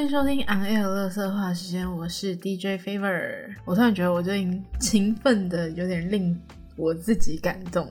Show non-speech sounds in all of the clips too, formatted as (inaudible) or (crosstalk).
欢迎收听 On Air 乐色话时间，我是 DJ Favor。我突然觉得我最近勤奋的有点令我自己感动，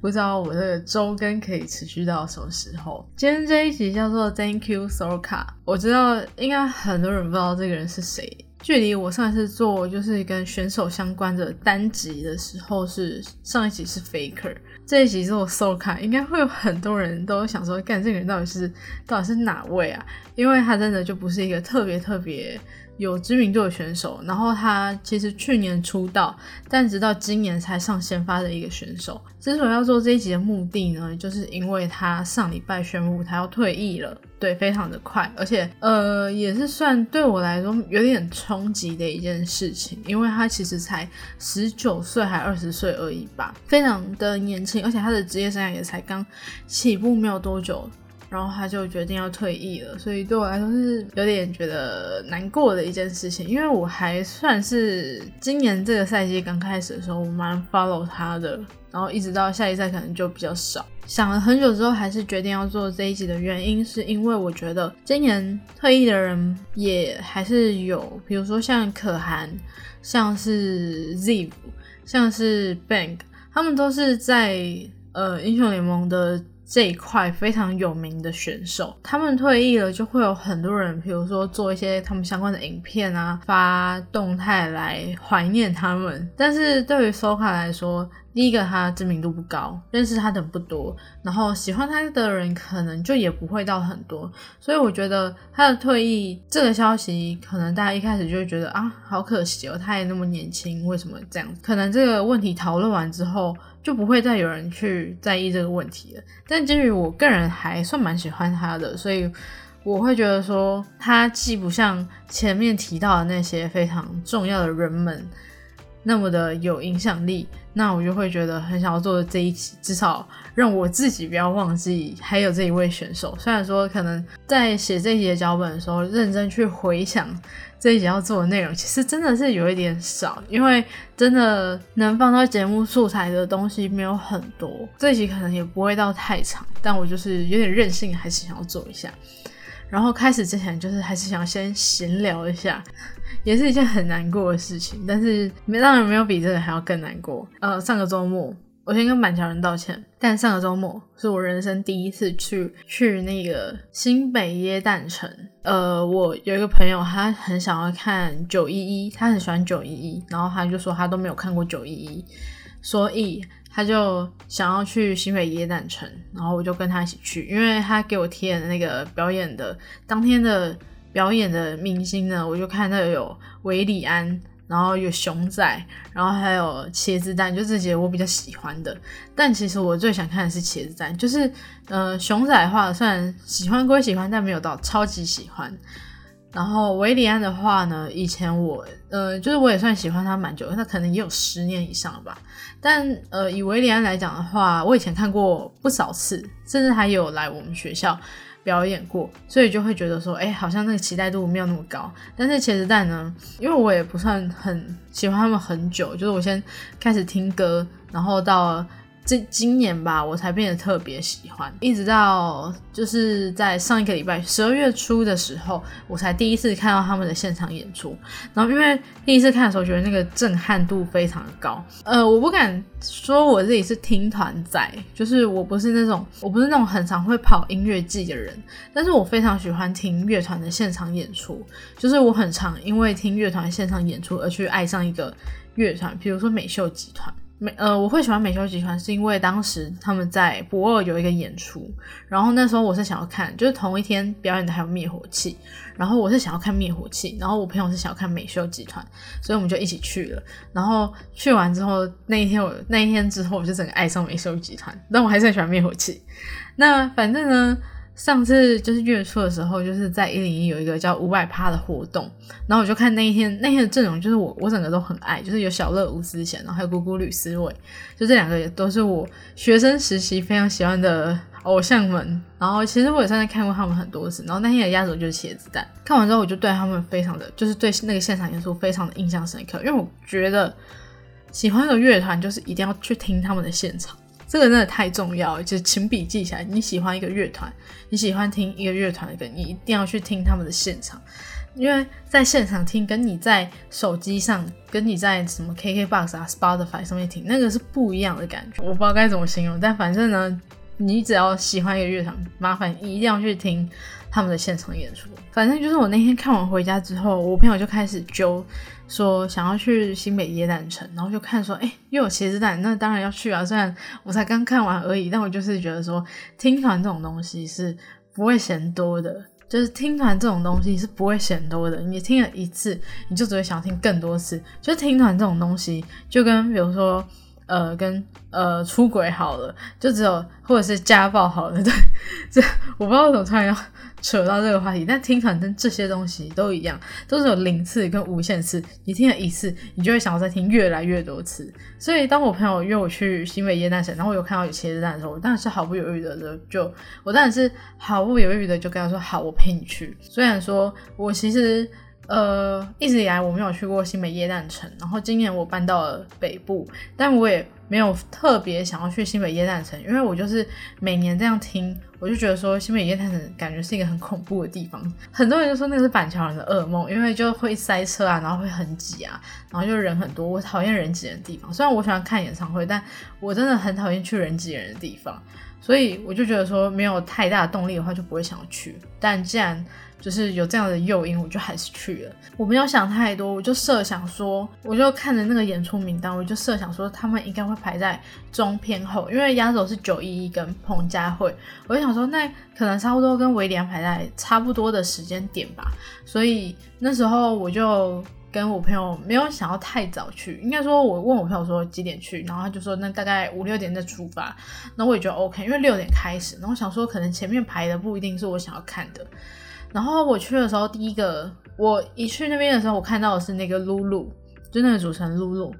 不知道我这个周更可以持续到什么时候。今天这一集叫做 Thank You Sorka，我知道应该很多人不知道这个人是谁。距离我上一次做就是跟选手相关的单集的时候，是上一集是 Faker。这一集做 Soka，应该会有很多人都想说，干这个人到底是到底是哪位啊？因为他真的就不是一个特别特别有知名度的选手。然后他其实去年出道，但直到今年才上先发的一个选手。之所以要做这一集的目的呢，就是因为他上礼拜宣布他要退役了。对，非常的快，而且呃，也是算对我来说有点冲击的一件事情，因为他其实才十九岁还二十岁而已吧，非常的年轻，而且他的职业生涯也才刚起步没有多久，然后他就决定要退役了，所以对我来说是有点觉得难过的一件事情，因为我还算是今年这个赛季刚开始的时候，我蛮 follow 他的。然后一直到下一赛可能就比较少。想了很久之后，还是决定要做这一集的原因，是因为我觉得今年退役的人也还是有，比如说像可汗，像是 Ziv，像是 Bank，他们都是在呃英雄联盟的这一块非常有名的选手。他们退役了，就会有很多人，比如说做一些他们相关的影片啊，发动态来怀念他们。但是对于 Soka 来说，第一个，他知名度不高，认识他的不多，然后喜欢他的人可能就也不会到很多，所以我觉得他的退役这个消息，可能大家一开始就会觉得啊，好可惜哦，他也那么年轻，为什么这样？可能这个问题讨论完之后，就不会再有人去在意这个问题了。但基于我个人还算蛮喜欢他的，所以我会觉得说，他既不像前面提到的那些非常重要的人们。那么的有影响力，那我就会觉得很想要做这一期，至少让我自己不要忘记还有这一位选手。虽然说可能在写这一集的脚本的时候，认真去回想这一集要做的内容，其实真的是有一点少，因为真的能放到节目素材的东西没有很多。这一集可能也不会到太长，但我就是有点任性，还是想要做一下。然后开始之前，就是还是想先闲聊一下。(laughs) 也是一件很难过的事情，但是没当然没有比这个还要更难过。呃，上个周末我先跟板桥人道歉，但上个周末是我人生第一次去去那个新北耶诞城。呃，我有一个朋友，他很想要看九一一，他很喜欢九一一，然后他就说他都没有看过九一一，所以他就想要去新北耶诞城，然后我就跟他一起去，因为他给我贴的那个表演的当天的。表演的明星呢，我就看到有韦礼安，然后有熊仔，然后还有茄子蛋，就这些我比较喜欢的。但其实我最想看的是茄子蛋，就是呃熊仔的话，虽然喜欢归喜欢，但没有到超级喜欢。然后韦礼安的话呢，以前我呃就是我也算喜欢他蛮久，他可能也有十年以上了吧。但呃以韦礼安来讲的话，我以前看过不少次，甚至还有来我们学校。表演过，所以就会觉得说，哎，好像那个期待度没有那么高。但是茄子蛋呢，因为我也不算很喜欢他们很久，就是我先开始听歌，然后到。这今年吧，我才变得特别喜欢，一直到就是在上一个礼拜十二月初的时候，我才第一次看到他们的现场演出。然后因为第一次看的时候，觉得那个震撼度非常的高。呃，我不敢说我自己是听团仔，就是我不是那种我不是那种很常会跑音乐季的人，但是我非常喜欢听乐团的现场演出。就是我很常因为听乐团现场演出而去爱上一个乐团，比如说美秀集团。美呃，我会喜欢美秀集团，是因为当时他们在博二有一个演出，然后那时候我是想要看，就是同一天表演的还有灭火器，然后我是想要看灭火器，然后我朋友是想要看美秀集团，所以我们就一起去了。然后去完之后，那一天我那一天之后，我就整个爱上美秀集团，但我还是很喜欢灭火器。那反正呢。上次就是月初的时候，就是在一零一有一个叫五百趴的活动，然后我就看那一天那天的阵容，就是我我整个都很爱，就是有小乐吴思贤，然后还有姑姑吕思伟，就这两个也都是我学生时期非常喜欢的偶像们。然后其实我也算是看过他们很多次，然后那天的压轴就是茄子蛋。看完之后，我就对他们非常的，就是对那个现场演出非常的印象深刻，因为我觉得喜欢的乐团就是一定要去听他们的现场。这个真的太重要了，就是请笔记起来。你喜欢一个乐团，你喜欢听一个乐团的歌，你一定要去听他们的现场，因为在现场听，跟你在手机上，跟你在什么 KKBOX 啊、Spotify 上面听，那个是不一样的感觉。我不知道该怎么形容，但反正呢，你只要喜欢一个乐团，麻烦一定要去听他们的现场演出。反正就是我那天看完回家之后，我朋友就开始揪。说想要去新北耶诞城，然后就看说，哎，又有茄子蛋，那当然要去啊。虽然我才刚看完而已，但我就是觉得说，听团这种东西是不会嫌多的，就是听团这种东西是不会嫌多的。你听了一次，你就只会想听更多次。就听团这种东西，就跟比如说，呃，跟呃出轨好了，就只有或者是家暴好了，对，这 (laughs) 我不知道怎么突然要。扯到这个话题，但听团跟这些东西都一样，都是有零次跟无限次。你听了一次，你就会想要再听越来越多次。所以，当我朋友约我去新北耶诞城，然后我有看到有茄子蛋的时候，我当然是毫不犹豫的就，我当然是毫不犹豫的就跟他说：“好，我陪你去。”虽然说我其实呃一直以来我没有去过新北耶诞城，然后今年我搬到了北部，但我也。没有特别想要去新北夜诞城，因为我就是每年这样听，我就觉得说新北夜诞城感觉是一个很恐怖的地方。很多人就说那个是板桥人的噩梦，因为就会塞车啊，然后会很挤啊，然后就人很多。我讨厌人挤人的地方，虽然我喜欢看演唱会，但我真的很讨厌去人挤人的地方。所以我就觉得说没有太大的动力的话，就不会想要去。但既然就是有这样的诱因，我就还是去了。我没有想太多，我就设想说，我就看着那个演出名单，我就设想说他们应该会排在中偏后，因为压轴是九一一跟彭佳慧，我就想说那可能差不多跟维廉排在差不多的时间点吧。所以那时候我就跟我朋友没有想要太早去，应该说我问我朋友说几点去，然后他就说那大概五六点再出发，那我也觉得 OK，因为六点开始，然后想说可能前面排的不一定是我想要看的。然后我去的时候，第一个我一去那边的时候，我看到的是那个露露，就那个主持人露露。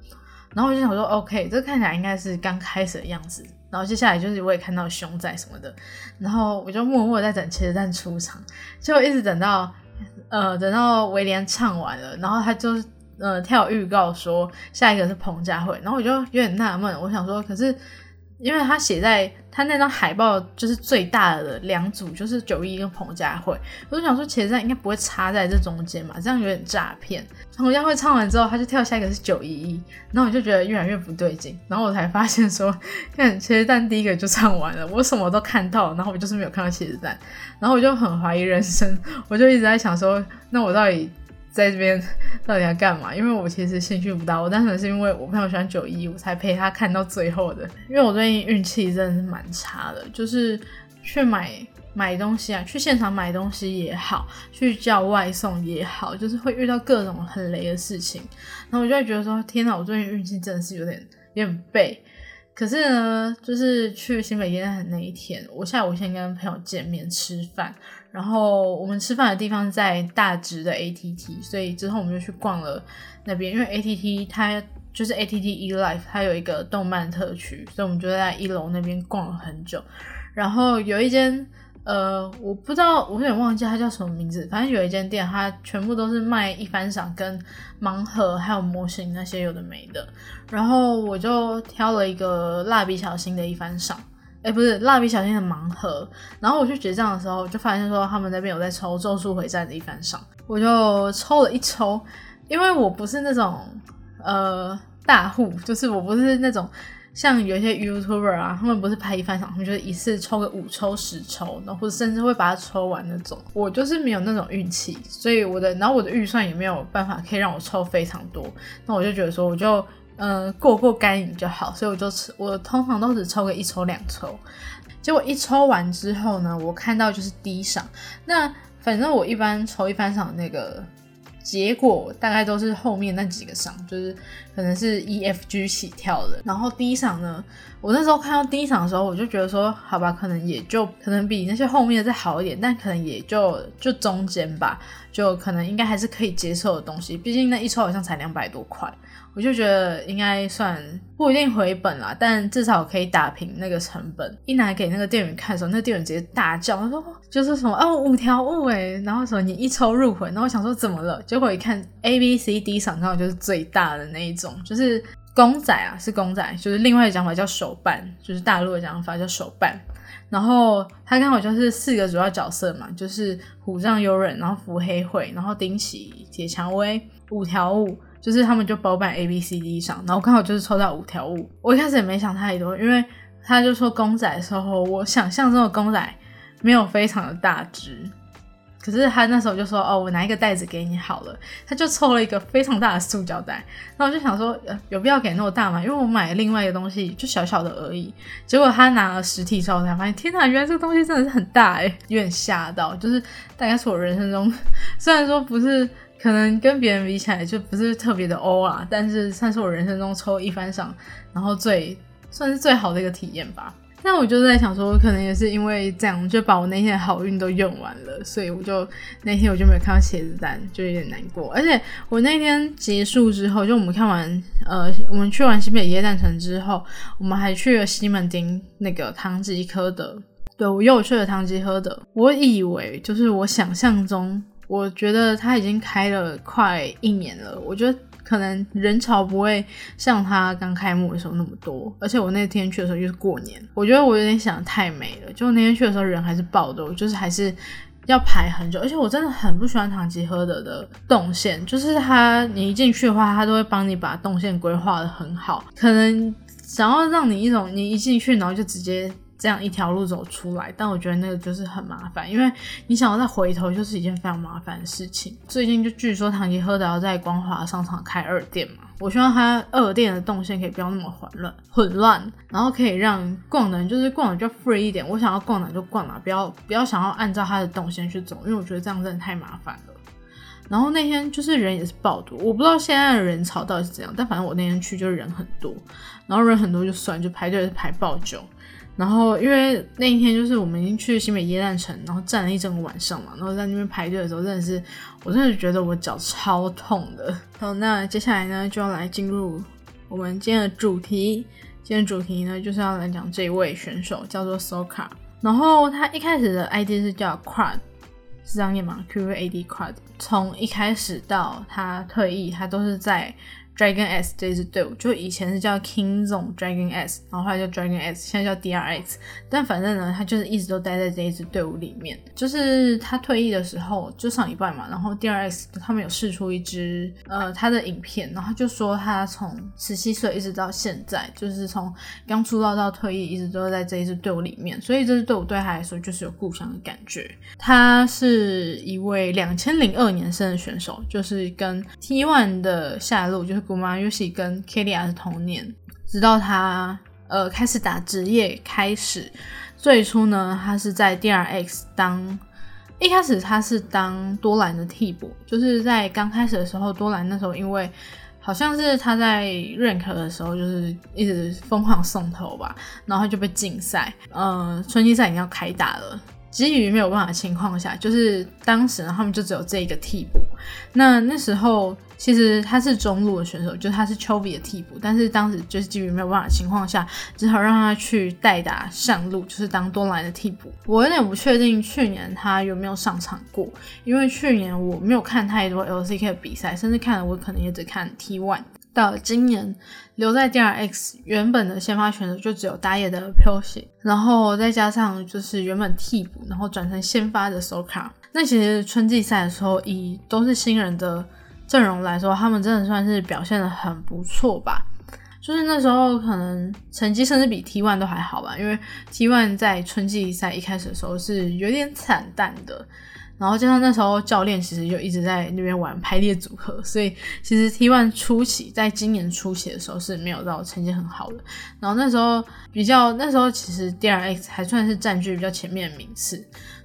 然后我就想说，OK，这看起来应该是刚开始的样子。然后接下来就是我也看到熊仔什么的。然后我就默默在等茄子蛋出场，结果一直等到呃等到威廉唱完了，然后他就呃跳预告说下一个是彭佳慧。然后我就有点纳闷，我想说，可是。因为他写在他那张海报就是最大的两组，就是九一跟彭佳慧。我就想说，茄子蛋应该不会插在这中间嘛，这样有点诈骗。彭佳慧唱完之后，他就跳下一个是九一一，然后我就觉得越来越不对劲。然后我才发现说，看茄子蛋第一个就唱完了，我什么都看到，然后我就是没有看到茄子蛋，然后我就很怀疑人生，我就一直在想说，那我到底？在这边 (laughs) 到底要干嘛？因为我其实兴趣不大，我单纯是因为我朋友喜欢九一，我才陪他看到最后的。因为我最近运气真的是蛮差的，就是去买买东西啊，去现场买东西也好，去叫外送也好，就是会遇到各种很雷的事情。然后我就会觉得说，天哪，我最近运气真的是有点有点背。可是呢，就是去新北夜店那一天，我下午先跟朋友见面吃饭。然后我们吃饭的地方在大直的 ATT，所以之后我们就去逛了那边。因为 ATT 它就是 ATT E Life，它有一个动漫特区，所以我们就在一楼那边逛了很久。然后有一间呃，我不知道，我有点忘记它叫什么名字。反正有一间店，它全部都是卖一番赏跟盲盒，还有模型那些有的没的。然后我就挑了一个蜡笔小新的一番赏。哎，不是蜡笔小新的盲盒，然后我去结账的时候，就发现说他们那边有在抽《咒术回战》的一番赏，我就抽了一抽，因为我不是那种呃大户，就是我不是那种像有些 YouTuber 啊，他们不是拍一番赏，他们就是一次抽个五抽十抽，然后甚至会把它抽完那种，我就是没有那种运气，所以我的，然后我的预算也没有办法可以让我抽非常多，那我就觉得说我就。嗯，过过干瘾就好，所以我就吃。我通常都只抽个一抽两抽，结果一抽完之后呢，我看到就是低赏。那反正我一般抽一番赏那个结果大概都是后面那几个赏，就是可能是 E F G 起跳的。然后低赏呢，我那时候看到低赏的时候，我就觉得说，好吧，可能也就可能比那些后面的再好一点，但可能也就就中间吧，就可能应该还是可以接受的东西。毕竟那一抽好像才两百多块。我就觉得应该算不一定回本啦，但至少可以打平那个成本。一拿给那个店员看的时候，那店员直接大叫，他说就是什么哦五条悟哎，然后说你一抽入魂，然后我想说怎么了？结果一看 A B C D 赏刚好就是最大的那一种，就是公仔啊，是公仔，就是另外的讲法叫手办，就是大陆的讲法叫手办。然后他刚好就是四个主要角色嘛，就是虎杖悠仁，然后伏黑惠，然后丁崎铁蔷薇五条悟，就是他们就包办 A B C D 上，然后刚好就是抽到五条悟。我一开始也没想太多，因为他就说公仔的时候，我想象中的公仔没有非常的大只。可是他那时候就说：“哦，我拿一个袋子给你好了。”他就抽了一个非常大的塑胶袋，然后我就想说：“呃，有必要给那么大吗？”因为我买另外一个东西就小小的而已。结果他拿了实体之后才发现，天哪，原来这个东西真的是很大哎，有点吓到。就是大概是我人生中，(laughs) 虽然说不是可能跟别人比起来就不是特别的欧啦，但是算是我人生中抽一番赏，然后最算是最好的一个体验吧。那我就在想说，可能也是因为这样，就把我那天的好运都用完了，所以我就那天我就没有看到茄子蛋，就有点难过。而且我那天结束之后，就我们看完，呃，我们去完西北耶诞城之后，我们还去了西门町那个唐吉诃德，对我又去了唐吉诃德。我以为就是我想象中，我觉得它已经开了快一年了，我觉得。可能人潮不会像它刚开幕的时候那么多，而且我那天去的时候又是过年，我觉得我有点想太美了。就那天去的时候人还是爆的，就是还是要排很久，而且我真的很不喜欢唐吉诃德的动线，就是它你一进去的话，它都会帮你把动线规划的很好，可能想要让你一种你一进去然后就直接。这样一条路走出来，但我觉得那个就是很麻烦，因为你想要再回头，就是一件非常麻烦的事情。最近就据说唐吉诃德要在光华商场开二店嘛，我希望它二店的动线可以不要那么混乱，混乱，然后可以让逛的人就是逛的就 free 一点，我想要逛哪就逛哪，不要不要想要按照它的动线去走，因为我觉得这样真的太麻烦了。然后那天就是人也是爆多，我不知道现在的人潮到底是怎样，但反正我那天去就是人很多，然后人很多就算，就排队是排爆久。然后，因为那一天就是我们已经去新北耶诞城，然后站了一整个晚上嘛，然后在那边排队的时候，真的是，我真的觉得我脚超痛的。好，那接下来呢，就要来进入我们今天的主题。今天主题呢，就是要来讲这位选手，叫做 Soka。然后他一开始的 ID 是叫 Quad，是这样念吗？Q V A D Quad。从一开始到他退役，他都是在。Dragon S 这一支队伍就以前是叫 King Zone Dragon S，然后后来叫 Dragon S，现在叫 DRX。但反正呢，他就是一直都待在这一支队伍里面。就是他退役的时候，就上一半嘛，然后 DRX 他们有试出一支呃他的影片，然后就说他从十七岁一直到现在，就是从刚出道到退役，一直都在这一支队伍里面。所以这支队伍对他来说就是有故乡的感觉。他是一位两千零二年生的选手，就是跟 T1 的下路就是。古马尤西跟 k e l i a 是同年，直到他呃开始打职业开始，最初呢，他是在 DRX 当，一开始他是当多兰的替补，就是在刚开始的时候，多兰那时候因为好像是他在 rank 的时候，就是一直疯狂送头吧，然后就被禁赛，呃，春季赛已经要开打了。基于没有办法的情况下，就是当时他们就只有这一个替补。那那时候其实他是中路的选手，就是他是丘比的替补，但是当时就是基于没有办法情况下，只好让他去代打上路，就是当多兰的替补。我有点不确定去年他有没有上场过，因为去年我没有看太多 LCK 的比赛，甚至看了我可能也只看 T1。到今年留在 DRX 原本的先发选手就只有打野的 p o s 然后再加上就是原本替补，然后转成先发的 Soka。那其实春季赛的时候，以都是新人的阵容来说，他们真的算是表现的很不错吧。就是那时候可能成绩甚至比 T1 都还好吧，因为 T1 在春季赛一开始的时候是有点惨淡的。然后加上那时候教练其实就一直在那边玩排列组合，所以其实 T1 初期在今年初期的时候是没有到成绩很好的。然后那时候比较那时候其实 DRX 还算是占据比较前面的名次。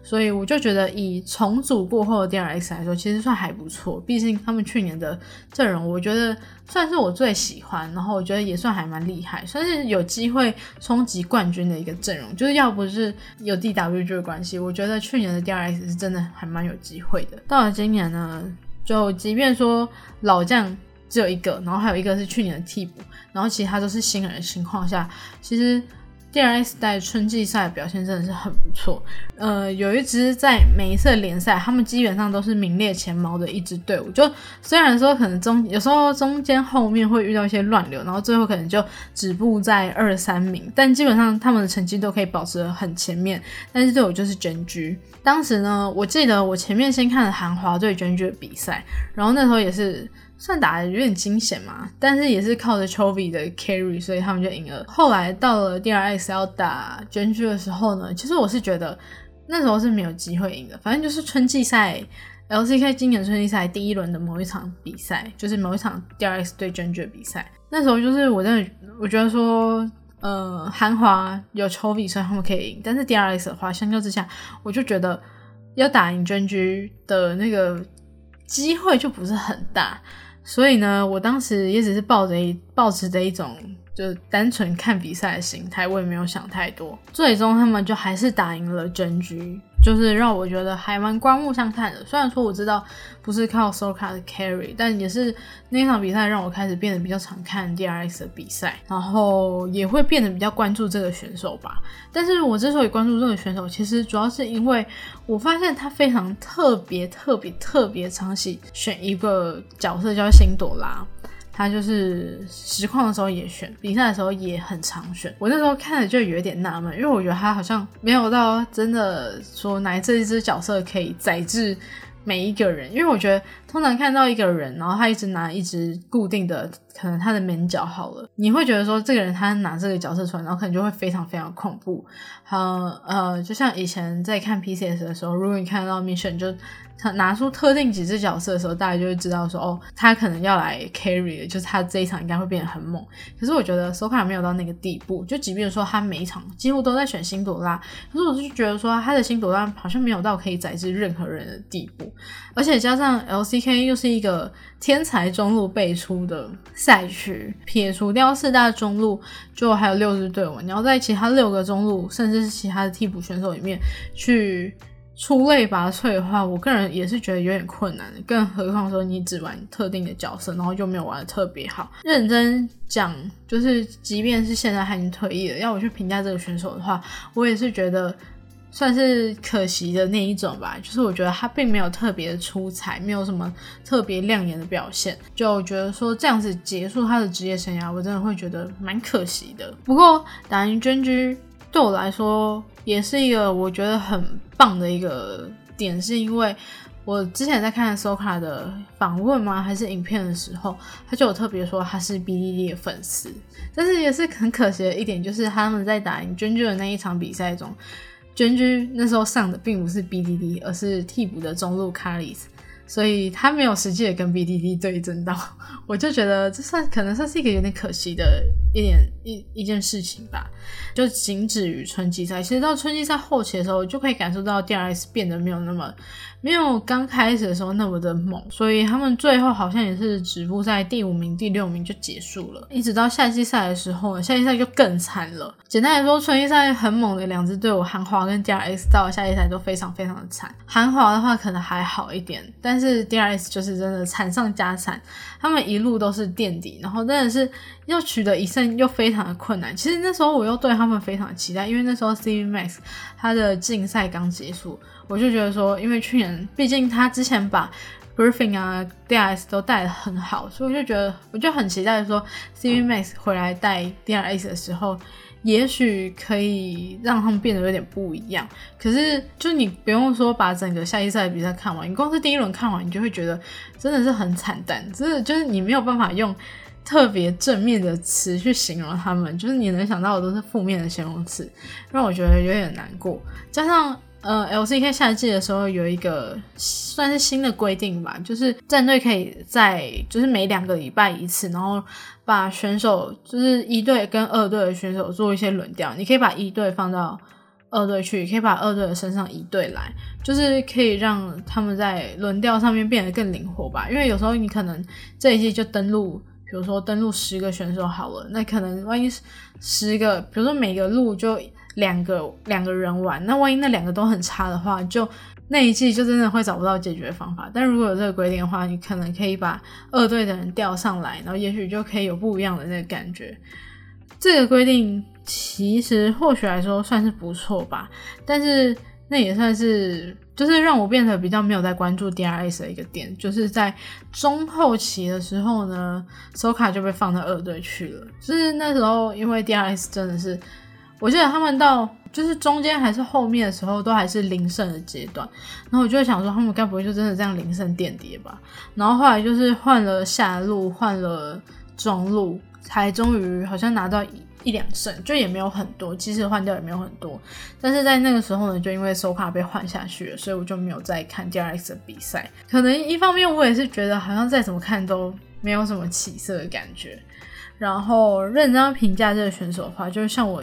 所以我就觉得，以重组过后的 DRX 来说，其实算还不错。毕竟他们去年的阵容，我觉得算是我最喜欢，然后我觉得也算还蛮厉害，算是有机会冲击冠军的一个阵容。就是要不是有 DWG 的关系，我觉得去年的 DRX 是真的还蛮有机会的。到了今年呢，就即便说老将只有一个，然后还有一个是去年的替补，然后其他都是新人的情况下，其实。DRS 在春季赛表现真的是很不错。呃，有一支在每一次联赛，他们基本上都是名列前茅的一支队伍。就虽然说可能中有时候中间后面会遇到一些乱流，然后最后可能就止步在二三名，但基本上他们的成绩都可以保持很前面。但是队伍就是卷居。当时呢，我记得我前面先看了韩华对卷居的比赛，然后那时候也是。算打的有点惊险嘛，但是也是靠着 Chovy 的 carry，所以他们就赢了。后来到了 DRX 要打捐躯的时候呢，其实我是觉得那时候是没有机会赢的。反正就是春季赛，LCK 今年春季赛第一轮的某一场比赛，就是某一场 DRX 对捐躯的比赛。那时候就是我真的我觉得说，呃，韩华有 Chovy，所以他们可以赢。但是 DRX 的话，相较之下，我就觉得要打赢捐躯的那个机会就不是很大。所以呢，我当时也只是抱着一抱持着一种就单纯看比赛的心态，我也没有想太多。最终他们就还是打赢了真局。就是让我觉得还蛮刮目相看的。虽然说我知道不是靠 Soka 的 carry，但也是那场比赛让我开始变得比较常看 DRX 的比赛，然后也会变得比较关注这个选手吧。但是我之所以关注这个选手，其实主要是因为我发现他非常特别、特别、特别常喜选一个角色叫辛朵拉。他就是实况的时候也选，比赛的时候也很常选。我那时候看了就有点纳闷，因为我觉得他好像没有到真的说哪这一只角色可以宰制每一个人。因为我觉得通常看到一个人，然后他一直拿一只固定的，可能他的门角好了，你会觉得说这个人他拿这个角色出来，然后可能就会非常非常恐怖。好，呃，就像以前在看 PCS 的时候，如果你看到 Mission 就。他拿出特定几只角色的时候，大家就会知道说，哦，他可能要来 carry，就是他这一场应该会变得很猛。可是我觉得 Soka 没有到那个地步，就即便说他每一场几乎都在选辛朵拉，可是我就觉得说他的辛朵拉好像没有到可以宰制任何人的地步。而且加上 LCK 又是一个天才中路辈出的赛区，撇除掉四大中路，就还有六支队伍，你要在其他六个中路，甚至是其他的替补选手里面去。出类拔萃的话，我个人也是觉得有点困难，更何况说你只玩特定的角色，然后又没有玩的特别好。认真讲，就是即便是现在他已经退役了，要我去评价这个选手的话，我也是觉得算是可惜的那一种吧。就是我觉得他并没有特别的出彩，没有什么特别亮眼的表现，就觉得说这样子结束他的职业生涯，我真的会觉得蛮可惜的。不过打赢娟居对我来说。也是一个我觉得很棒的一个点，是因为我之前在看 Soka 的访问吗？还是影片的时候，他就有特别说他是 BDD 的粉丝。但是也是很可惜的一点，就是他们在打赢娟娟的那一场比赛中，娟娟那时候上的并不是 BDD，而是替补的中路 Karis。所以他没有实际的跟 BDD 对阵到，(laughs) 我就觉得这算可能算是一个有点可惜的一点一一件事情吧。就仅止于春季赛，其实到春季赛后期的时候，就可以感受到 DRS 变得没有那么没有刚开始的时候那么的猛，所以他们最后好像也是止步在第五名、第六名就结束了。一直到夏季赛的时候，夏季赛就更惨了。简单来说，春季赛很猛的两支队伍，韩华跟 DRS 到了夏季赛都非常非常的惨。韩华的话可能还好一点，但是 DRS 就是真的惨上加惨，他们一路都是垫底，然后真的是要取得一胜又非常的困难。其实那时候我又对他们非常期待，因为那时候 C V Max 他的竞赛刚结束，我就觉得说，因为去年毕竟他之前把 Briefing 啊 DRS 都带的很好，所以我就觉得我就很期待说 C V Max 回来带 DRS 的时候。也许可以让他们变得有点不一样，可是就你不用说把整个夏季赛的比赛看完，你光是第一轮看完，你就会觉得真的是很惨淡，真的就是你没有办法用特别正面的词去形容他们，就是你能想到的都是负面的形容词，让我觉得有点难过，加上。呃，LCK 夏季的时候有一个算是新的规定吧，就是战队可以在就是每两个礼拜一次，然后把选手就是一队跟二队的选手做一些轮调。你可以把一队放到二队去，可以把二队的身上一队来，就是可以让他们在轮调上面变得更灵活吧。因为有时候你可能这一季就登录，比如说登录十个选手好了，那可能万一十个，比如说每个路就。两个两个人玩，那万一那两个都很差的话，就那一季就真的会找不到解决方法。但如果有这个规定的话，你可能可以把二队的人调上来，然后也许就可以有不一样的那个感觉。这个规定其实或许来说算是不错吧，但是那也算是就是让我变得比较没有在关注 DRS 的一个点，就是在中后期的时候呢，s o k a 就被放到二队去了。就是那时候因为 DRS 真的是，我记得他们到就是中间还是后面的时候都还是零胜的阶段，然后我就想说他们该不会就真的这样零胜垫底吧？然后后来就是换了下路，换了中路，才终于好像拿到。一两胜就也没有很多，其实换掉也没有很多，但是在那个时候呢，就因为手卡被换下去了，所以我就没有再看 DRX 的比赛。可能一方面我也是觉得好像再怎么看都没有什么起色的感觉。然后认真评价这个选手的话，就是像我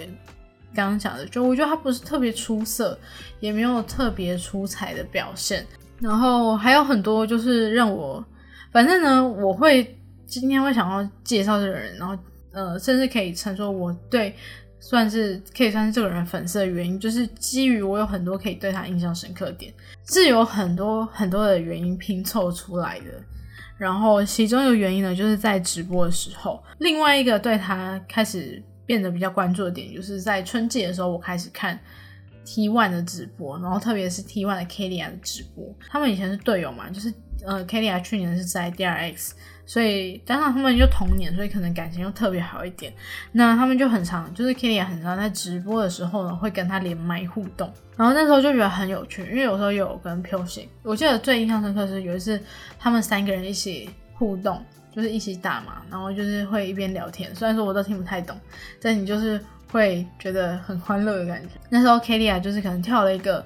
刚刚讲的，就我觉得他不是特别出色，也没有特别出彩的表现。然后还有很多就是让我，反正呢，我会今天会想要介绍这个人，然后。呃，甚至可以称说我对算是可以算是这个人粉丝的原因，就是基于我有很多可以对他印象深刻点，是有很多很多的原因拼凑出来的。然后其中一个原因呢，就是在直播的时候；另外一个对他开始变得比较关注的点，就是在春季的时候，我开始看 T One 的直播，然后特别是 T One 的 k l i a 的直播。他们以前是队友嘛，就是呃 k l i a 去年是在 DRX。所以加上他们就同年，所以可能感情又特别好一点。那他们就很常，就是 Kitty 很常在直播的时候呢，会跟他连麦互动。然后那时候就觉得很有趣，因为有时候有跟 p u 我记得最印象深刻是有一次他们三个人一起互动，就是一起打嘛，然后就是会一边聊天。虽然说我都听不太懂，但你就是会觉得很欢乐的感觉。那时候 Kitty 啊，就是可能跳了一个。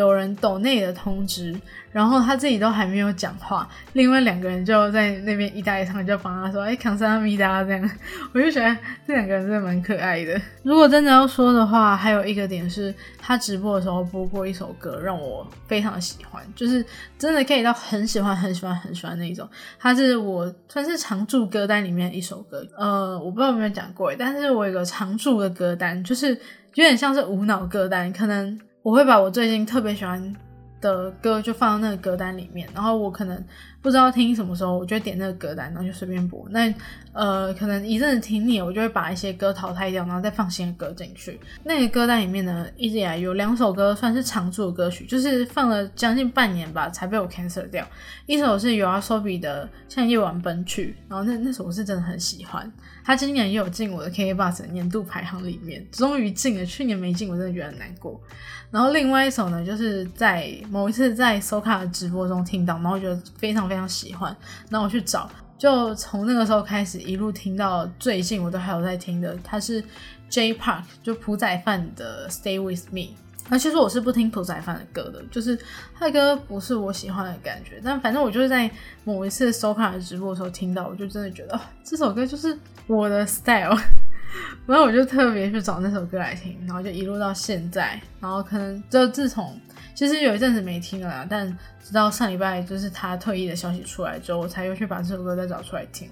有人抖内的通知，然后他自己都还没有讲话，另外两个人就在那边一搭一唱，就帮他说：“哎，扛上咪哒这样。(laughs) ”我就觉得这两个人真的蛮可爱的。如果真的要说的话，还有一个点是他直播的时候播过一首歌，让我非常喜欢，就是真的可以到很喜欢、很喜欢、很喜欢那一种。他是我算是常驻歌单里面一首歌，呃，我不知道有没有讲过，但是我有个常驻的歌单，就是有点像是无脑歌单，可能。我会把我最近特别喜欢的歌就放到那个歌单里面，然后我可能不知道听什么时候，我就点那个歌单，然后就随便播。那呃，可能一阵子听腻了，我就会把一些歌淘汰掉，然后再放新的歌进去。那个歌单里面呢，一直以来有两首歌算是常驻的歌曲，就是放了将近半年吧，才被我 cancel 掉。一首是有阿 Sobi 的《向夜晚奔去》，然后那那首我是真的很喜欢。他今年也有进我的 K K Bus 年度排行里面，终于进了。去年没进，我真的觉得很难过。然后另外一首呢，就是在某一次在 Soka 的直播中听到，然后觉得非常非常非常喜欢。然后我去找，就从那个时候开始一路听到最近，我都还有在听的。他是 J Park，就朴宰范的 Stay With Me。那其实我是不听朴宰范的歌的，就是他的歌不是我喜欢的感觉。但反正我就是在某一次 Soka 的直播的时候听到，我就真的觉得这首歌就是。我的 style，(laughs) 然后我就特别去找那首歌来听，然后就一路到现在，然后可能就自从其实有一阵子没听了啦，但直到上礼拜就是他退役的消息出来之后，我才又去把这首歌再找出来听。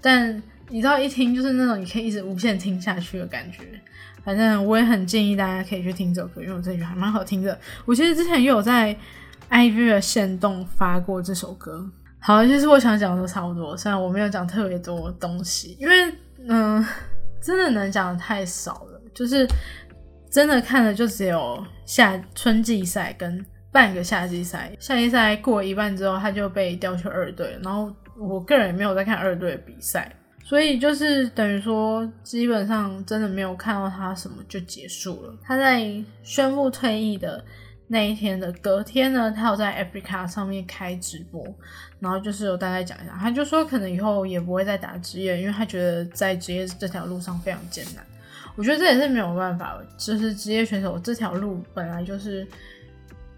但你知道一听就是那种你可以一直无限听下去的感觉。反正我也很建议大家可以去听这首歌，因为我真的觉得还蛮好听的。我其实之前也有在 IG 的线动发过这首歌。好，其实我想讲的都差不多，虽然我没有讲特别多东西，因为嗯，真的能讲的太少了，就是真的看的就只有夏春季赛跟半个夏季赛，夏季赛过一半之后他就被调去二队，然后我个人也没有在看二队的比赛，所以就是等于说基本上真的没有看到他什么就结束了，他在宣布退役的。那一天的隔天呢，他有在 Africa 上面开直播，然后就是有大概讲一下，他就说可能以后也不会再打职业，因为他觉得在职业这条路上非常艰难。我觉得这也是没有办法，就是职业选手这条路本来就是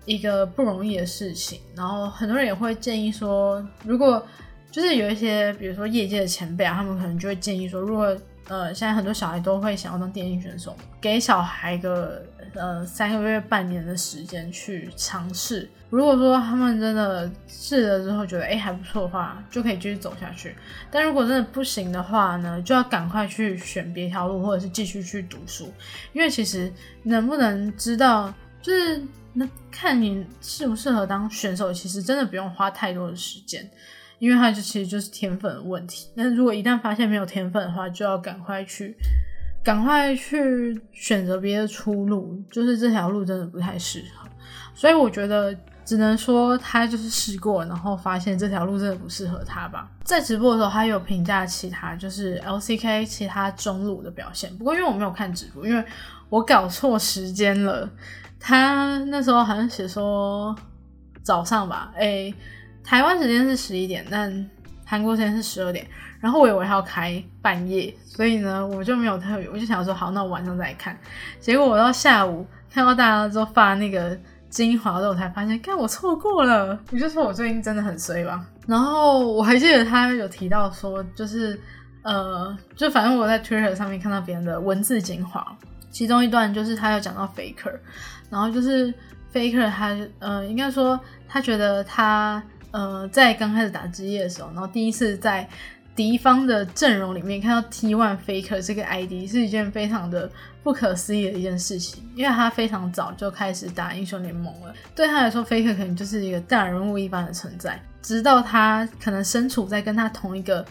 一个不容易的事情。然后很多人也会建议说，如果就是有一些比如说业界的前辈啊，他们可能就会建议说，如果呃现在很多小孩都会想要当电竞选手，给小孩一个。呃，三个月、半年的时间去尝试。如果说他们真的试了之后觉得哎还不错的话，就可以继续走下去。但如果真的不行的话呢，就要赶快去选别条路，或者是继续去读书。因为其实能不能知道，就是那看你适不适合当选手，其实真的不用花太多的时间，因为它就其实就是天分的问题。那如果一旦发现没有天分的话，就要赶快去。赶快去选择别的出路，就是这条路真的不太适合。所以我觉得只能说他就是试过，然后发现这条路真的不适合他吧。在直播的时候，他有评价其他就是 LCK 其他中路的表现，不过因为我没有看直播，因为我搞错时间了。他那时候好像写说早上吧，哎，台湾时间是十一点，但韩国时间是十二点。然后我以为他要开半夜，所以呢，我就没有特别，我就想说好，那我晚上再看。结果我到下午看到大家都发那个精华的时候，才发现，看我错过了。我就说我最近真的很衰吧。然后我还记得他有提到说，就是呃，就反正我在 Twitter 上面看到别人的文字精华，其中一段就是他有讲到 Faker。然后就是 Faker，他呃，应该说他觉得他呃，在刚开始打职业的时候，然后第一次在敌方的阵容里面看到 T One Faker 这个 ID 是一件非常的不可思议的一件事情，因为他非常早就开始打英雄联盟了，对他来说，Faker 可能就是一个大人物一般的存在，直到他可能身处在跟他同一个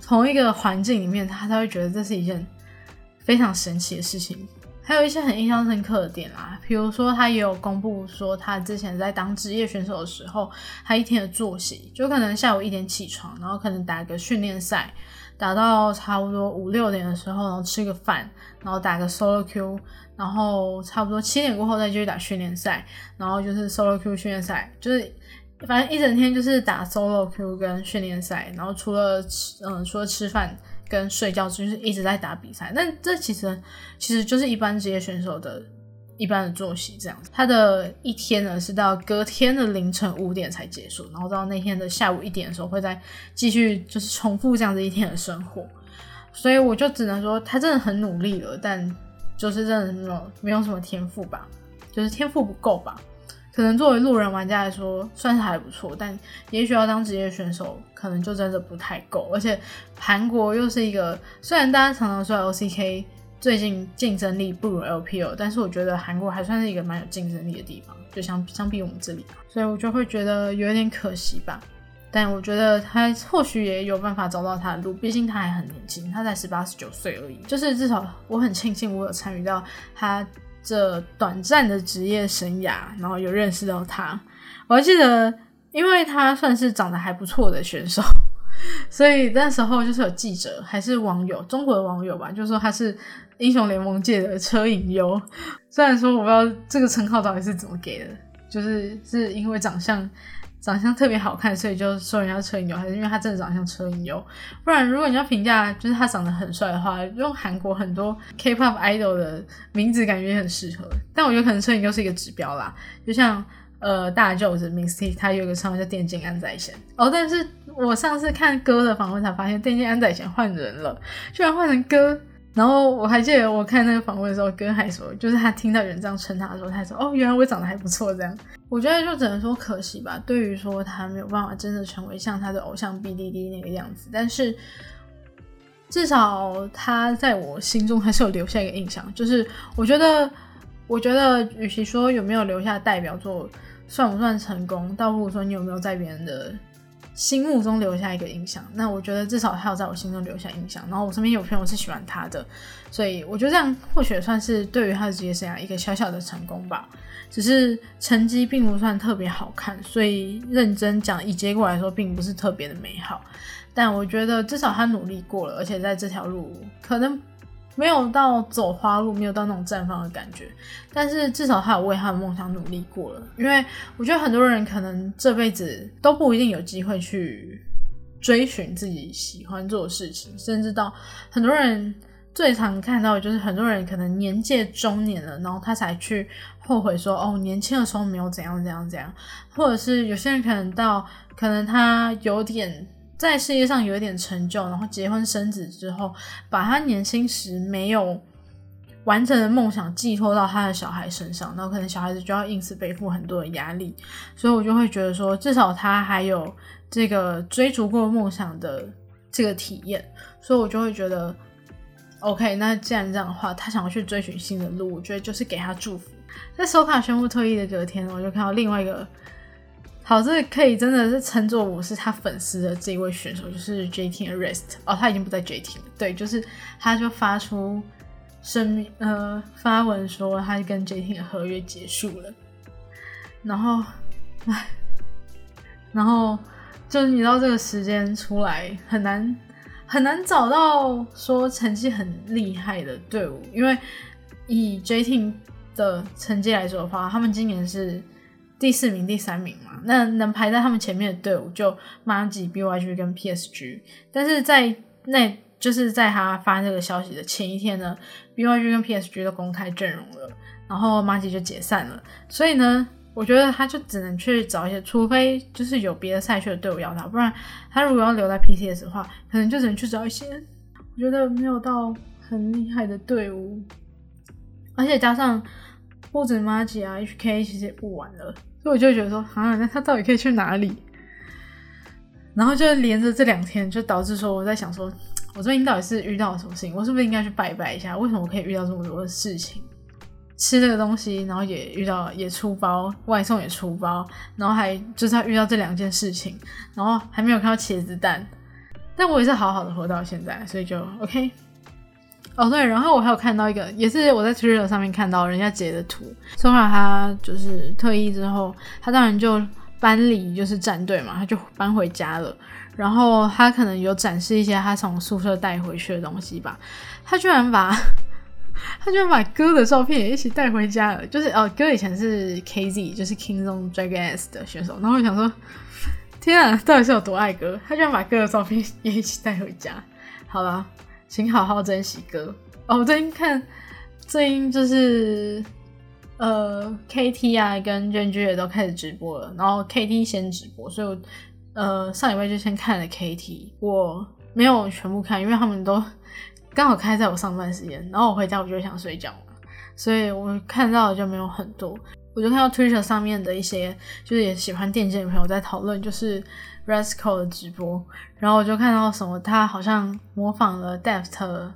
同一个环境里面，他才会觉得这是一件非常神奇的事情。还有一些很印象深刻的点啦，比如说他也有公布说，他之前在当职业选手的时候，他一天的作息就可能下午一点起床，然后可能打个训练赛，打到差不多五六点的时候，然后吃个饭，然后打个 solo Q，然后差不多七点过后再继续打训练赛，然后就是 solo Q 训练赛，就是反正一整天就是打 solo Q 跟训练赛，然后除了吃嗯除了吃饭。跟睡觉就是一直在打比赛，那这其实其实就是一般职业选手的一般的作息这样子。他的一天呢是到隔天的凌晨五点才结束，然后到那天的下午一点的时候会再继续就是重复这样子一天的生活。所以我就只能说他真的很努力了，但就是真的没有没有什么天赋吧，就是天赋不够吧。可能作为路人玩家来说，算是还不错，但也许要当职业选手，可能就真的不太够。而且韩国又是一个，虽然大家常常说 LCK 最近竞争力不如 LPL，但是我觉得韩国还算是一个蛮有竞争力的地方，就相相比我们这里，所以我就会觉得有点可惜吧。但我觉得他或许也有办法找到他的路，毕竟他还很年轻，他才十八十九岁而已。就是至少我很庆幸我有参与到他。这短暂的职业生涯，然后有认识到他，我还记得，因为他算是长得还不错的选手，(laughs) 所以那时候就是有记者还是网友，中国的网友吧，就说他是英雄联盟界的车影优。虽然说我不知道这个称号到底是怎么给的，就是是因为长相。长相特别好看，所以就说人家车银优，还是因为他真的长相车银优？不然，如果你要评价就是他长得很帅的话，用韩国很多 K-pop idol 的名字，感觉也很适合。但我觉得可能车银优是一个指标啦，就像呃大舅子 Misty，他有个称号叫电竞安宰贤哦。但是我上次看歌的访问才发现，电竞安宰贤换人了，居然换成歌。然后我还记得我看那个访问的时候，哥还说，就是他听到有人这样称他的时候，他说：“哦，原来我长得还不错。”这样，我觉得就只能说可惜吧。对于说他没有办法真的成为像他的偶像 BDD 那个样子，但是至少他在我心中还是有留下一个印象。就是我觉得，我觉得与其说有没有留下代表作算不算成功，倒不如说你有没有在别人的。心目中留下一个印象，那我觉得至少他要在我心中留下印象。然后我身边有朋友是喜欢他的，所以我觉得这样或许算是对于他的职业生涯一个小小的成功吧。只是成绩并不算特别好看，所以认真讲以结果来说，并不是特别的美好。但我觉得至少他努力过了，而且在这条路可能。没有到走花路，没有到那种绽放的感觉，但是至少他有为他的梦想努力过了。因为我觉得很多人可能这辈子都不一定有机会去追寻自己喜欢做的事情，甚至到很多人最常看到的就是很多人可能年届中年了，然后他才去后悔说哦，年轻的时候没有怎样怎样怎样，或者是有些人可能到可能他有点。在事业上有一点成就，然后结婚生子之后，把他年轻时没有完成的梦想寄托到他的小孩身上，然后可能小孩子就要因此背负很多的压力，所以我就会觉得说，至少他还有这个追逐过梦想的这个体验，所以我就会觉得，OK，那既然这样的话，他想要去追寻新的路，我觉得就是给他祝福。在收卡宣布退役的隔天，我就看到另外一个。好，这可以真的是称作我是他粉丝的这一位选手，就是 J.T. Arrest 哦，他已经不在 JT 了。对，就是他就发出声明呃发文说他跟 JT 的合约结束了，然后唉，然后就你知道这个时间出来很难很难找到说成绩很厉害的队伍，因为以 JT 的成绩来说的话，他们今年是第四名、第三名嘛，那能排在他们前面的队伍就 Maggi、BYG 跟 PSG，但是在那。就是在他发这个消息的前一天呢，BYG 跟 PSG 都公开阵容了，然后马吉就解散了。所以呢，我觉得他就只能去找一些，除非就是有别的赛区的队伍要他，不然他如果要留在 PCS 的话，可能就只能去找一些我觉得没有到很厉害的队伍。而且加上不止 m a g i 啊，HK 其实也不玩了，所以我就觉得说，啊，那他到底可以去哪里？然后就连着这两天，就导致说我在想说。我最近到底是遇到了什么事情？我是不是应该去拜拜一下？为什么我可以遇到这么多的事情？吃这个东西，然后也遇到也出包，外送也出包，然后还就是要遇到这两件事情，然后还没有看到茄子蛋，但我也是好好的活到现在，所以就 OK。哦对，然后我还有看到一个，也是我在 Twitter 上面看到人家截的图，说话他就是退役之后，他当然就搬离就是战队嘛，他就搬回家了。然后他可能有展示一些他从宿舍带回去的东西吧，他居然把他居然把哥的照片也一起带回家了。就是哦，哥以前是 KZ，就是 Kingdom Dragons 的选手。然后我想说，天啊，到底是有多爱哥？他居然把哥的照片也一起带回家。好了，请好好珍惜哥。哦，我最近看，最近就是呃 KT 啊跟 JG 也都开始直播了，然后 KT 先直播，所以我。呃，上一位就先看了 KT，我没有全部看，因为他们都 (laughs) 刚好开在我上班时间，然后我回家我就想睡觉嘛，所以我看到的就没有很多。我就看到 Twitter 上面的一些就是也喜欢电竞的朋友在讨论，就是 Rascal 的直播，然后我就看到什么他好像模仿了 Deft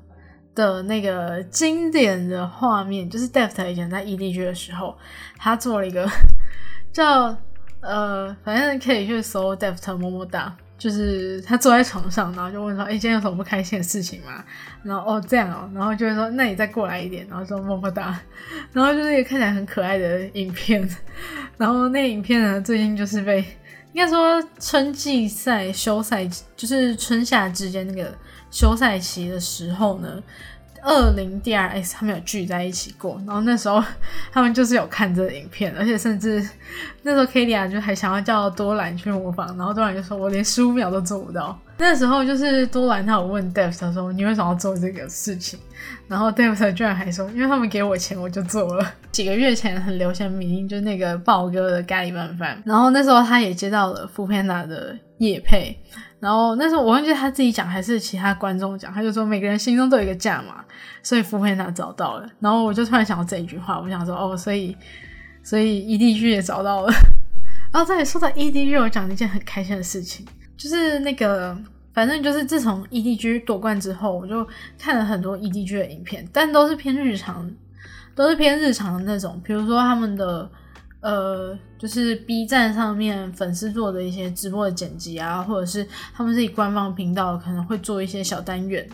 的那个经典的画面，就是 Deft 以前在 EDG 的时候，他做了一个叫。呃，反正可以去搜 Deft 么么哒，就是他坐在床上，然后就问说：“哎，今天有什么不开心的事情吗？”然后哦这样哦，然后就会说：“那你再过来一点。”然后说么么哒，然后就是一个看起来很可爱的影片。然后那影片呢，最近就是被应该说春季赛休赛，就是春夏之间那个休赛期的时候呢。二零 DRS 他们有聚在一起过，然后那时候他们就是有看这个影片，而且甚至那时候 k a t i a 就还想要叫多兰去模仿，然后多兰就说：“我连十五秒都做不到。”那时候就是多兰他有问 d e v 他说：“你为什么要做这个事情？”然后 d e v 居然还说：“因为他们给我钱，我就做了。(laughs) ”几个月前很流行名就那个豹哥的咖喱拌饭，然后那时候他也接到了富片娜的叶配。然后那时候我忘记他自己讲还是其他观众讲，他就说每个人心中都有一个价嘛，所以福佩娜找到了。然后我就突然想到这一句话，我想说哦，所以所以 EDG 也找到了。(laughs) 然后再说到 EDG，我讲一件很开心的事情，就是那个反正就是自从 EDG 夺冠之后，我就看了很多 EDG 的影片，但都是偏日常，都是偏日常的那种，比如说他们的。呃，就是 B 站上面粉丝做的一些直播的剪辑啊，或者是他们自己官方频道可能会做一些小单元，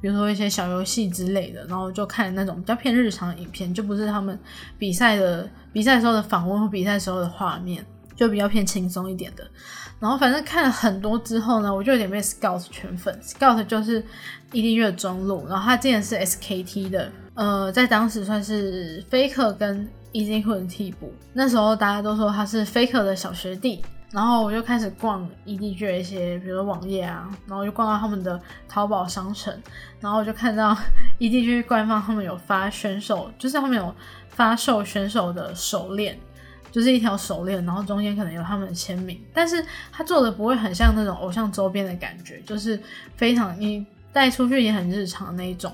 比如说一些小游戏之类的，然后就看那种比较偏日常的影片，就不是他们比赛的比赛时候的访问或比赛时候的画面，就比较偏轻松一点的。然后反正看了很多之后呢，我就有点被 Scout 圈粉，Scout 就是 EDG 的中路，然后他之前是 SKT 的，呃，在当时算是 Faker 跟 EZ 混替补，那时候大家都说他是 Faker 的小学弟，然后我就开始逛 EDG 的一些，比如说网页啊，然后就逛到他们的淘宝商城，然后我就看到 (laughs) EDG 官方他们有发选手，就是他们有发售选手的手链，就是一条手链，然后中间可能有他们的签名，但是他做的不会很像那种偶像周边的感觉，就是非常你带出去也很日常那一种。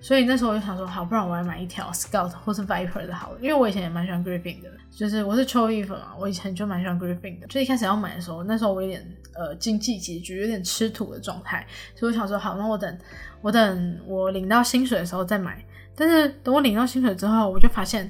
所以那时候我就想说，好，不然我来买一条 Scout 或是 Viper 的好了，因为我以前也蛮喜欢 Griffin 的，就是我是秋衣粉嘛，我以前就蛮喜欢 Griffin 的。就一开始要买的时候，那时候我有点呃经济拮据，有点吃土的状态，所以我想说，好，那我等我等我领到薪水的时候再买。但是等我领到薪水之后，我就发现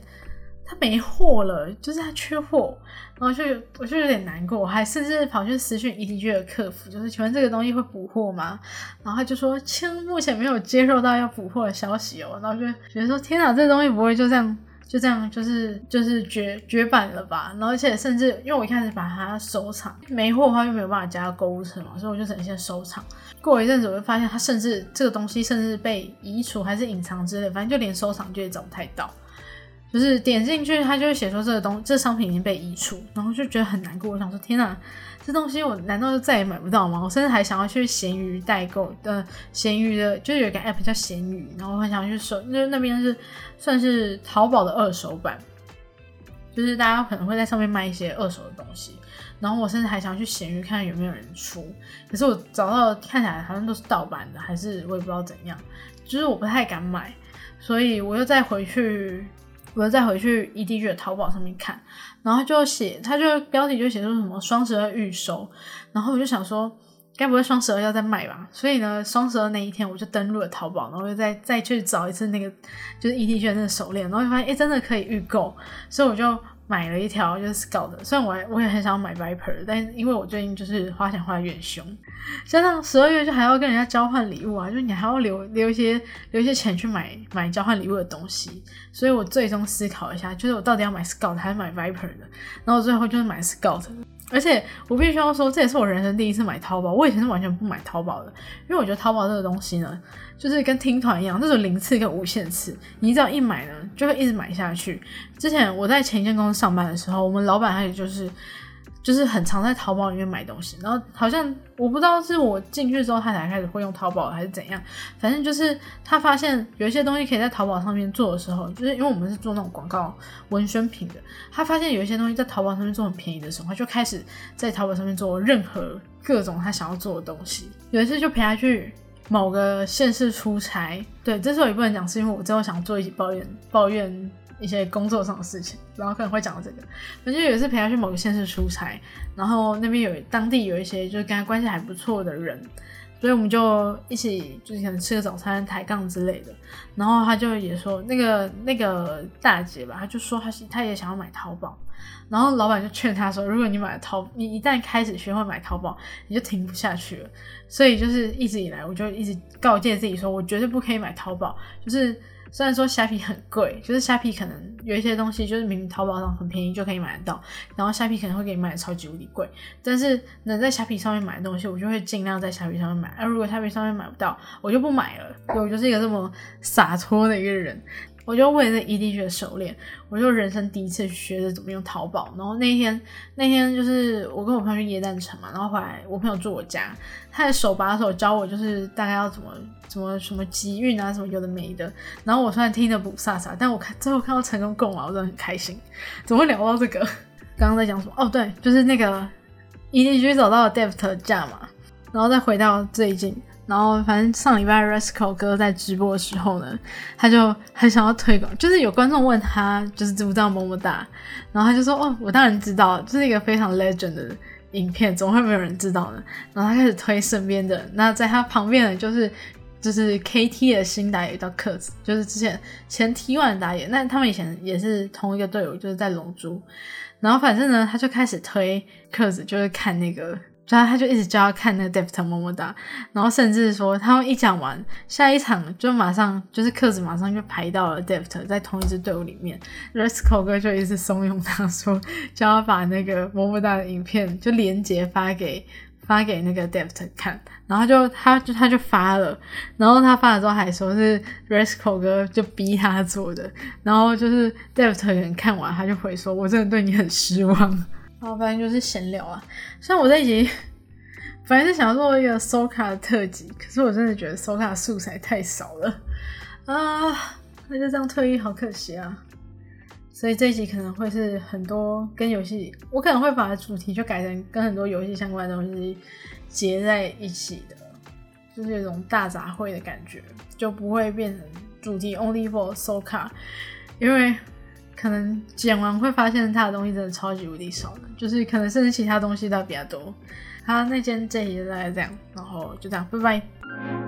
他没货了，就是他缺货，然后就我就有点难过，我还甚至跑去私讯 ETG 的客服，就是请问这个东西会补货吗？然后他就说，亲，目前没有接受到要补货的消息哦。然后就觉得说，天哪，这东西不会就这样就这样就是就是绝绝版了吧？然后而且甚至因为我一开始把它收藏，没货的话就没有办法加购物车嘛，所以我就只能先收藏。过一阵子我就发现它甚至这个东西甚至被移除还是隐藏之类，反正就连收藏就也找不太到。就是点进去，他就会写说这个东这商品已经被移除，然后就觉得很难过。我想说，天哪，这东西我难道就再也买不到吗？我甚至还想要去闲鱼代购的闲鱼的，就有一个 app 叫闲鱼，然后我很想去收，那那边是算是淘宝的二手版，就是大家可能会在上面卖一些二手的东西。然后我甚至还想去闲鱼看有没有人出，可是我找到看起来好像都是盗版的，还是我也不知道怎样，就是我不太敢买，所以我又再回去。我再回去 EDG 的淘宝上面看，然后就写，他就标题就写出什么双十二预售，然后我就想说，该不会双十二要再卖吧？所以呢，双十二那一天我就登录了淘宝，然后又再再去找一次那个就是 EDG 的那个手链，然后就发现，哎，真的可以预购，所以我就。买了一条就是 Scout 的，虽然我我也很想买 Viper，但是因为我最近就是花钱花的有点凶，加上十二月就还要跟人家交换礼物啊，就你还要留留一些留一些钱去买买交换礼物的东西，所以我最终思考一下，就是我到底要买 Scout 还是买 Viper 的，然后最后就是买 Scout。而且我必须要说，这也是我人生第一次买淘宝。我以前是完全不买淘宝的，因为我觉得淘宝这个东西呢，就是跟听团一样，这种零次跟无限次，你只要一买呢，就会一直买下去。之前我在前一间公司上班的时候，我们老板他也就是。就是很常在淘宝里面买东西，然后好像我不知道是我进去之后他才开始会用淘宝还是怎样，反正就是他发现有一些东西可以在淘宝上面做的时候，就是因为我们是做那种广告文宣品的，他发现有一些东西在淘宝上面做很便宜的时候，他就开始在淘宝上面做任何各种他想要做的东西。有一次就陪他去某个县市出差，对，这时候也不能讲，是因为我之后想做一起抱怨抱怨。一些工作上的事情，然后可能会讲到这个。反正有一次陪他去某个县市出差，然后那边有当地有一些就是跟他关系还不错的人，所以我们就一起就是可能吃个早餐、抬杠之类的。然后他就也说那个那个大姐吧，他就说他是他也想要买淘宝，然后老板就劝他说，如果你买淘，你一旦开始学会买淘宝，你就停不下去了。所以就是一直以来，我就一直告诫自己说，我绝对不可以买淘宝，就是。虽然说虾皮很贵，就是虾皮可能有一些东西，就是明明淘宝上很便宜就可以买得到，然后虾皮可能会给你卖的超级无敌贵，但是能在虾皮上面买的东西，我就会尽量在虾皮上面买。而如果虾皮上面买不到，我就不买了。我就是一个这么洒脱的一个人。我就为了 EDG 的手链，我就人生第一次学着怎么用淘宝。然后那天那天就是我跟我朋友去耶诞城嘛，然后后来我朋友住我家，他的手把手教我，就是大概要怎么怎么什么集运啊，什么有的没的。然后我虽然听得不飒飒，但我看最后看到成功购买，我真的很开心。怎么会聊到这个？(laughs) 刚刚在讲什么？哦，对，就是那个 EDG 找到了 Deft 价嘛，然后再回到最近。然后反正上礼拜 Rascal 哥在直播的时候呢，他就很想要推广，就是有观众问他就是知不知道么么哒，然后他就说哦，我当然知道，这是一个非常 legend 的影片，怎么会没有人知道呢？然后他开始推身边的，那在他旁边的就是就是 KT 的新打野叫克子，就是之前前 T1 的打野，那他们以前也是同一个队友，就是在龙珠，然后反正呢，他就开始推克子，就是看那个。然后他就一直叫他看那个 Deft 么么哒，然后甚至说他们一讲完下一场就马上就是克子马上就排到了 Deft 在同一支队伍里面，Rascal 哥就一直怂恿他说叫他把那个么么哒的影片就连接发给发给那个 Deft 看，然后就他就他就发了，然后他发了之后还说是 Rascal 哥就逼他做的，然后就是 Deft 有人看完他就回说我真的对你很失望。然后反正就是闲聊啊，虽然我这一集本来是想做一个收卡的特辑，可是我真的觉得收卡素材太少了啊，那就这样退役好可惜啊。所以这一集可能会是很多跟游戏，我可能会把主题就改成跟很多游戏相关的东西结在一起的，就是有种大杂烩的感觉，就不会变成主题 only for 收卡，因为。可能剪完会发现他的东西真的超级无敌少的，就是可能甚至其他东西都比较多。好，那今天这一就大概这样，然后就这样，拜拜。